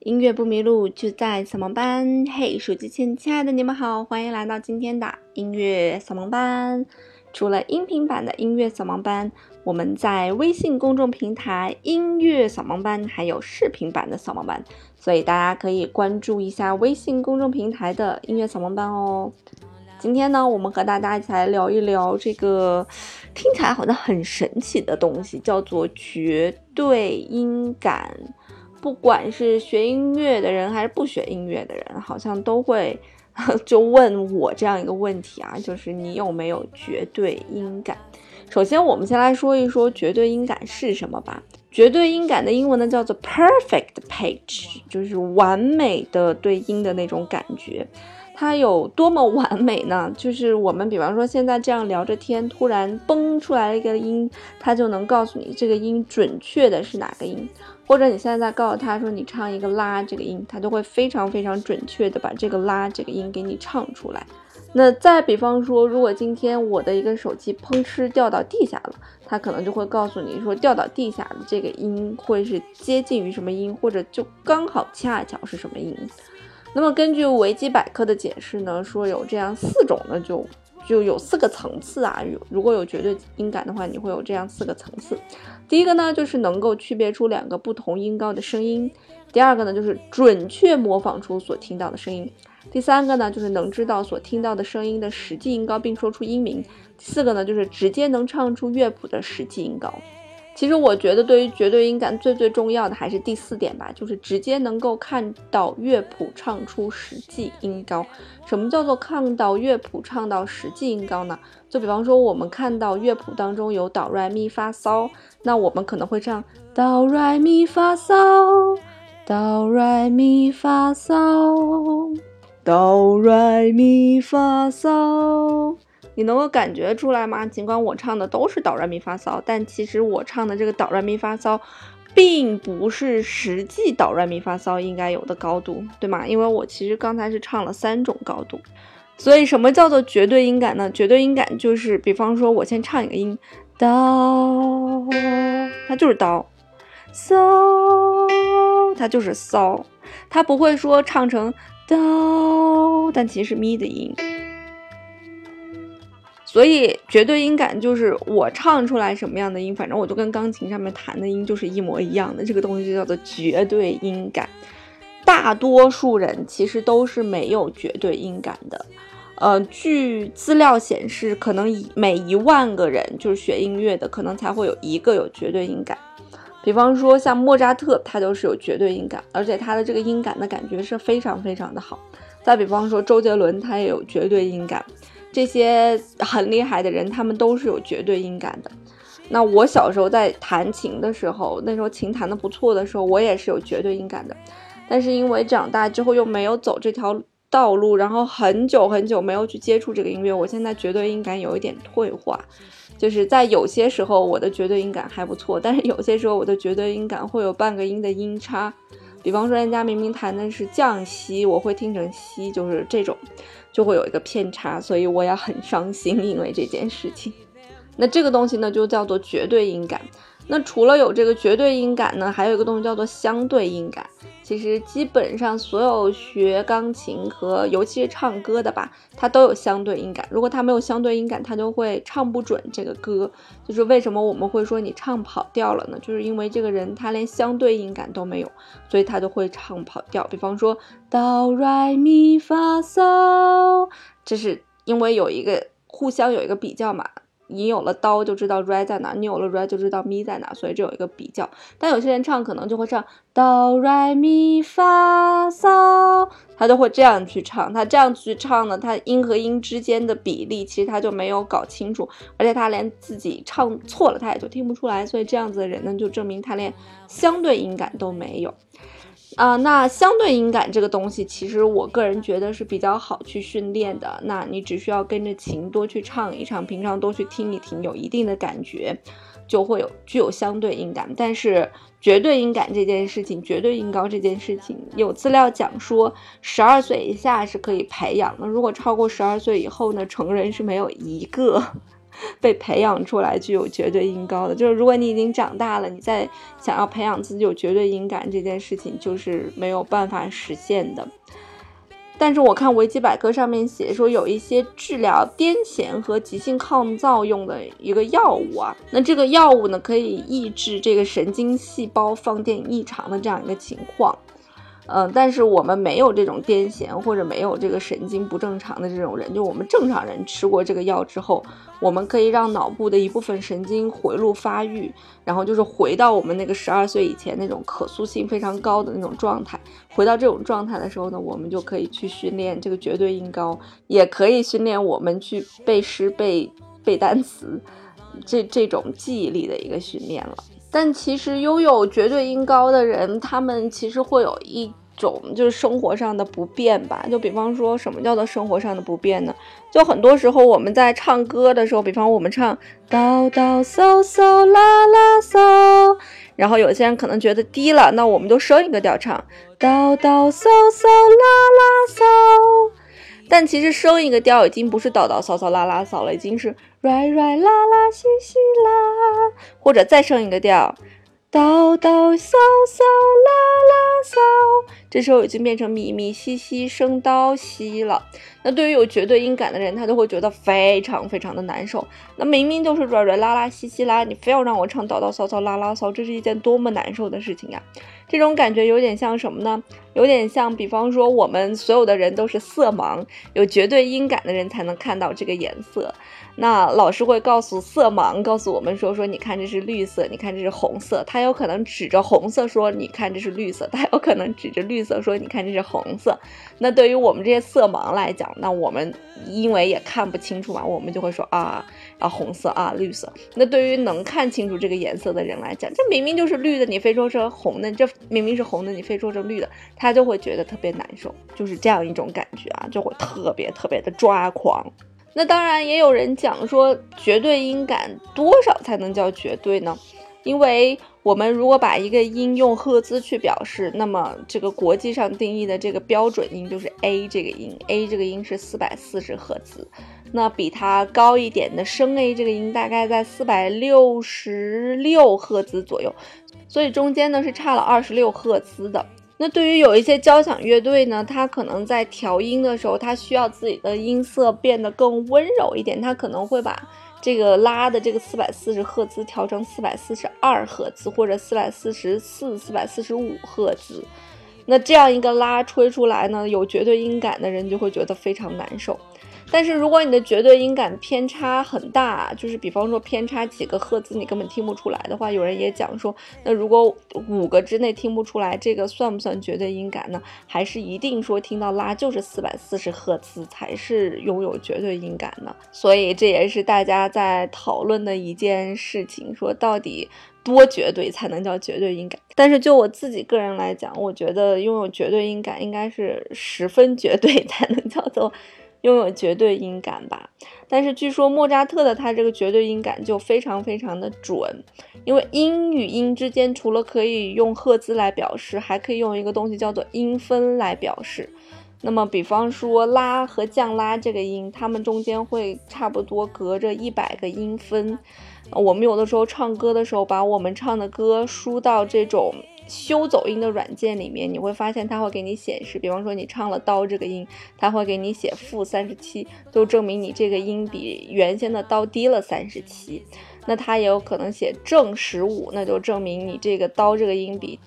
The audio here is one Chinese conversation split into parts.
音乐不迷路，就在扫盲班。嘿，手机前亲爱的你们好，欢迎来到今天的音乐扫盲班。除了音频版的音乐扫盲班，我们在微信公众平台音乐扫盲班还有视频版的扫盲班，所以大家可以关注一下微信公众平台的音乐扫盲班哦。今天呢，我们和大家一起来聊一聊这个听起来好像很神奇的东西，叫做绝对音感。不管是学音乐的人还是不学音乐的人，好像都会 就问我这样一个问题啊，就是你有没有绝对音感？首先，我们先来说一说绝对音感是什么吧。绝对音感的英文呢叫做 perfect pitch，就是完美的对音的那种感觉。它有多么完美呢？就是我们比方说现在这样聊着天，突然蹦出来一个音，它就能告诉你这个音准确的是哪个音。或者你现在在告诉他说你唱一个拉这个音，他就会非常非常准确的把这个拉这个音给你唱出来。那再比方说，如果今天我的一个手机砰哧掉到地下了，它可能就会告诉你说掉到地下的这个音会是接近于什么音，或者就刚好恰巧是什么音。那么根据维基百科的解释呢，说有这样四种呢，就就有四个层次啊。有如果有绝对音感的话，你会有这样四个层次。第一个呢，就是能够区别出两个不同音高的声音；第二个呢，就是准确模仿出所听到的声音；第三个呢，就是能知道所听到的声音的实际音高并说出音名；第四个呢，就是直接能唱出乐谱的实际音高。其实我觉得，对于绝对音感最最重要的还是第四点吧，就是直接能够看到乐谱唱出实际音高。什么叫做看到乐谱唱到实际音高呢？就比方说，我们看到乐谱当中有哆来咪发嗦，那我们可能会唱哆来咪发嗦，哆来咪发嗦，哆来咪发嗦。你能够感觉出来吗？尽管我唱的都是哆来咪发嗦，但其实我唱的这个哆来咪发嗦，并不是实际哆来咪发嗦应该有的高度，对吗？因为我其实刚才是唱了三种高度。所以什么叫做绝对音感呢？绝对音感就是，比方说我先唱一个音哆，它就是哆；嗦，它就是嗦，它不会说唱成哆，但其实是咪的音。所以绝对音感就是我唱出来什么样的音，反正我就跟钢琴上面弹的音就是一模一样的，这个东西就叫做绝对音感。大多数人其实都是没有绝对音感的。呃，据资料显示，可能以每一万个人就是学音乐的，可能才会有一个有绝对音感。比方说像莫扎特，他就是有绝对音感，而且他的这个音感的感觉是非常非常的好。再比方说周杰伦，他也有绝对音感。这些很厉害的人，他们都是有绝对音感的。那我小时候在弹琴的时候，那时候琴弹的不错的时候，我也是有绝对音感的。但是因为长大之后又没有走这条道路，然后很久很久没有去接触这个音乐，我现在绝对音感有一点退化。就是在有些时候我的绝对音感还不错，但是有些时候我的绝对音感会有半个音的音差。比方说人家明明弹的是降西，我会听成西，就是这种。就会有一个偏差，所以我也很伤心，因为这件事情。那这个东西呢，就叫做绝对音感。那除了有这个绝对音感呢，还有一个东西叫做相对音感。其实基本上所有学钢琴和尤其是唱歌的吧，它都有相对音感。如果它没有相对音感，它就会唱不准这个歌。就是为什么我们会说你唱跑调了呢？就是因为这个人他连相对音感都没有，所以他就会唱跑调。比方说哆来咪发嗦，这是因为有一个互相有一个比较嘛。你有了刀就知道 re 在哪，你有了 re 就知道 mi 在哪，所以这有一个比较。但有些人唱可能就会唱哆来咪发嗦，他就会这样去唱。他这样去唱呢，他音和音之间的比例其实他就没有搞清楚，而且他连自己唱错了他也就听不出来。所以这样子的人呢，就证明他连相对音感都没有。啊，那相对音感这个东西，其实我个人觉得是比较好去训练的。那你只需要跟着琴多去唱一唱，平常多去听一听，有一定的感觉，就会有具有相对音感。但是绝对音感这件事情，绝对音高这件事情，有资料讲说，十二岁以下是可以培养的，如果超过十二岁以后呢，成人是没有一个 被培养出来具有绝对音高的。就是如果你已经长大了，你再想要培养自己有绝对音感这件事情，就是没有办法实现的。但是我看维基百科上面写说有一些治疗癫痫和急性抗造用的一个药物啊，那这个药物呢可以抑制这个神经细胞放电异常的这样一个情况。嗯，但是我们没有这种癫痫或者没有这个神经不正常的这种人，就我们正常人吃过这个药之后，我们可以让脑部的一部分神经回路发育，然后就是回到我们那个十二岁以前那种可塑性非常高的那种状态。回到这种状态的时候呢，我们就可以去训练这个绝对音高，也可以训练我们去背诗、背背单词，这这种记忆力的一个训练了。但其实拥有绝对音高的人，他们其实会有一种就是生活上的不便吧。就比方说什么叫做生活上的不便呢？就很多时候我们在唱歌的时候，比方我们唱哆哆嗦嗦啦啦嗦，然后有些人可能觉得低了，那我们就升一个调唱哆哆嗦嗦啦啦嗦。但其实升一个调已经不是哆哆嗦嗦啦啦嗦了，已经是软软啦啦西西啦，或者再升一个调，叨叨骚骚啦啦骚，这时候已经变成咪咪西西升哆西了。那对于有绝对音感的人，他就会觉得非常非常的难受。那明明就是软软啦啦西西啦，你非要让我唱叨叨骚骚啦啦骚，这是一件多么难受的事情呀！这种感觉有点像什么呢？有点像，比方说我们所有的人都是色盲，有绝对音感的人才能看到这个颜色。那老师会告诉色盲，告诉我们说说，你看这是绿色，你看这是红色。他有可能指着红色说，你看这是绿色；他有可能指着绿色说，你看这是红色。那对于我们这些色盲来讲，那我们因为也看不清楚嘛，我们就会说啊啊红色啊绿色。那对于能看清楚这个颜色的人来讲，这明明就是绿的，你非说成红的，这。明明是红的，你非说成绿的，他就会觉得特别难受，就是这样一种感觉啊，就会特别特别的抓狂。那当然也有人讲说，绝对音感多少才能叫绝对呢？因为我们如果把一个音用赫兹去表示，那么这个国际上定义的这个标准音就是 A 这个音，A 这个音是四百四十赫兹，那比它高一点的升 A 这个音大概在四百六十六赫兹左右。所以中间呢是差了二十六赫兹的。那对于有一些交响乐队呢，它可能在调音的时候，它需要自己的音色变得更温柔一点，它可能会把这个拉的这个四百四十赫兹调成四百四十二赫兹或者四百四十四、四百四十五赫兹。那这样一个拉吹出来呢，有绝对音感的人就会觉得非常难受。但是如果你的绝对音感偏差很大，就是比方说偏差几个赫兹，你根本听不出来的话，有人也讲说，那如果五个之内听不出来，这个算不算绝对音感呢？还是一定说听到拉就是四百四十赫兹才是拥有绝对音感呢？所以这也是大家在讨论的一件事情，说到底多绝对才能叫绝对音感？但是就我自己个人来讲，我觉得拥有绝对音感应该是十分绝对才能叫做。拥有绝对音感吧，但是据说莫扎特的他这个绝对音感就非常非常的准，因为音与音之间除了可以用赫兹来表示，还可以用一个东西叫做音分来表示。那么，比方说拉和降拉这个音，它们中间会差不多隔着一百个音分。我们有的时候唱歌的时候，把我们唱的歌输到这种。修走音的软件里面，你会发现它会给你显示，比方说你唱了刀这个音，它会给你写负三十七，就证明你这个音比原先的刀低了三十七。那它也有可能写正十五，那就证明你这个刀这个音比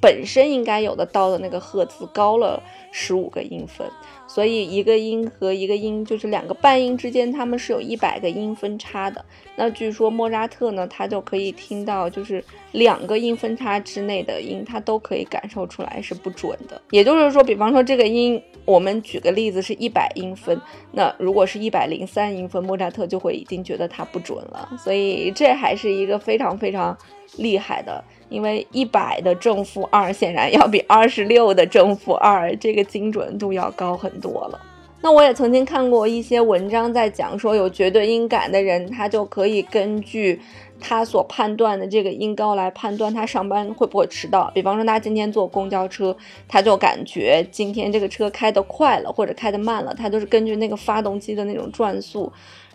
本身应该有的刀的那个赫兹高了十五个音分。所以一个音和一个音，就是两个半音之间，它们是有一百个音分差的。那据说莫扎特呢，他就可以听到，就是两个音分差之内的音，他都可以感受出来是不准的。也就是说，比方说这个音，我们举个例子是一百音分，那如果是一百零三音分，莫扎特就会已经觉得它不准了。所以这还是一个非常非常厉害的。因为一百的正负二显然要比二十六的正负二这个精准度要高很多了。那我也曾经看过一些文章在讲说，有绝对音感的人，他就可以根据他所判断的这个音高来判断他上班会不会迟到。比方说，他今天坐公交车，他就感觉今天这个车开得快了或者开得慢了，他就是根据那个发动机的那种转速，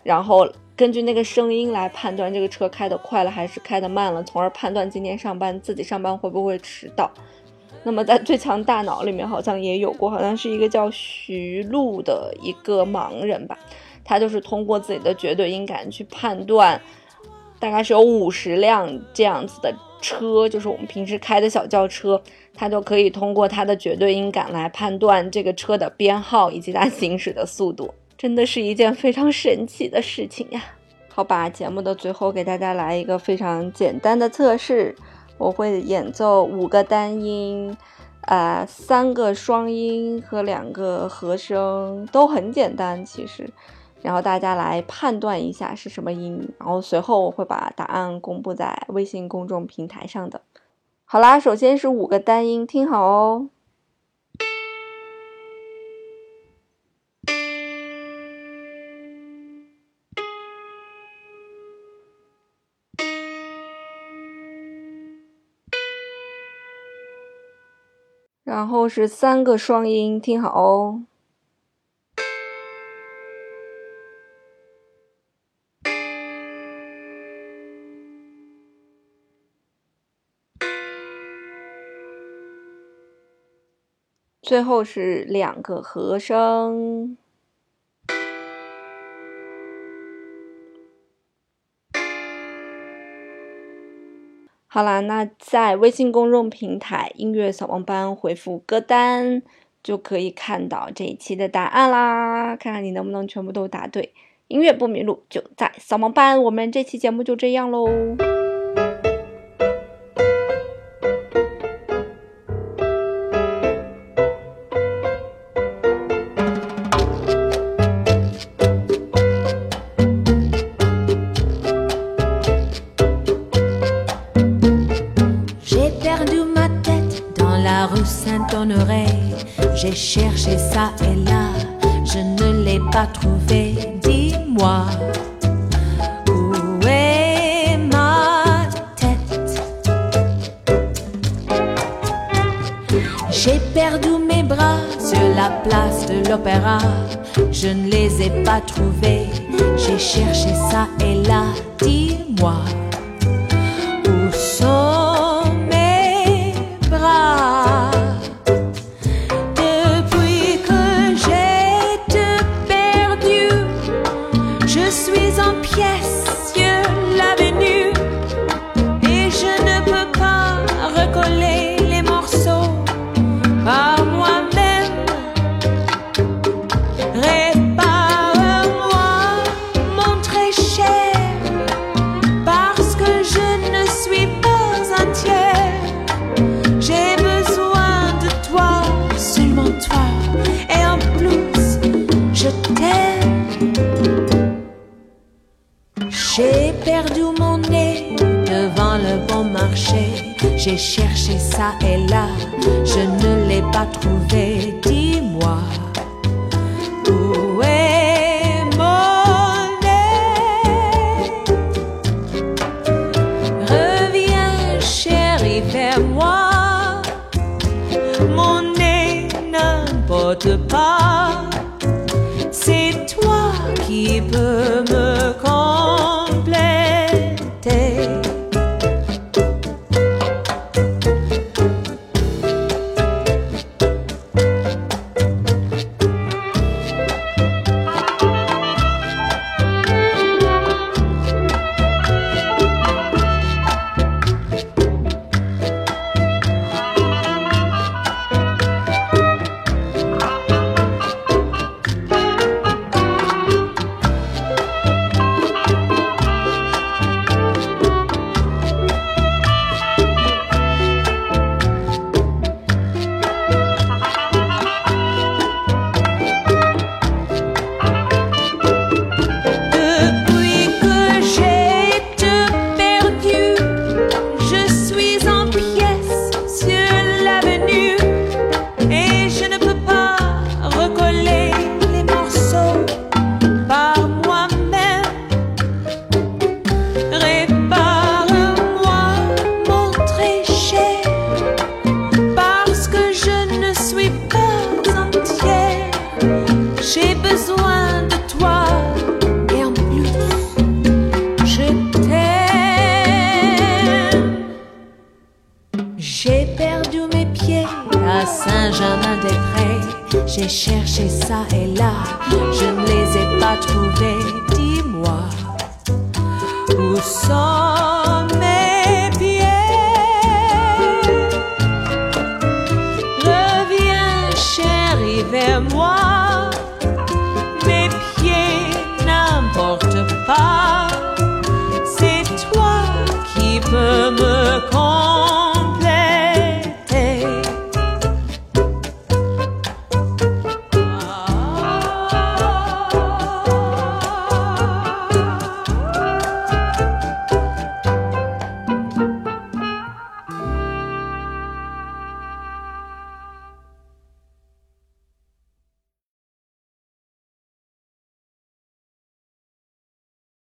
然后根据那个声音来判断这个车开得快了还是开得慢了，从而判断今天上班自己上班会不会迟到。那么在最强大脑里面好像也有过，好像是一个叫徐璐的一个盲人吧，他就是通过自己的绝对音感去判断。大概是有五十辆这样子的车，就是我们平时开的小轿车，它就可以通过它的绝对音感来判断这个车的编号以及它行驶的速度，真的是一件非常神奇的事情呀。好吧，节目的最后给大家来一个非常简单的测试，我会演奏五个单音，呃，三个双音和两个和声，都很简单，其实。然后大家来判断一下是什么音，然后随后我会把答案公布在微信公众平台上的。好啦，首先是五个单音，听好哦。然后是三个双音，听好哦。最后是两个和声。好啦，那在微信公众平台“音乐扫盲班”回复歌单，就可以看到这一期的答案啦。看看你能不能全部都答对。音乐不迷路，就在扫盲班。我们这期节目就这样喽。J'ai cherché ça et là, je ne l'ai pas trouvé. Dis-moi, où est ma tête? J'ai perdu mes bras sur la place de l'opéra. Je ne les ai pas trouvés. J'ai cherché ça et là, dis-moi. J'ai cherché ça et là, je ne l'ai pas trouvé. Dis-moi, où est mon nez? Reviens, chérie, fais-moi. Mon nez n'importe pas. C'est toi qui peux me J'ai cherché ça et là, je ne les ai pas trouvés. Dis-moi, où sont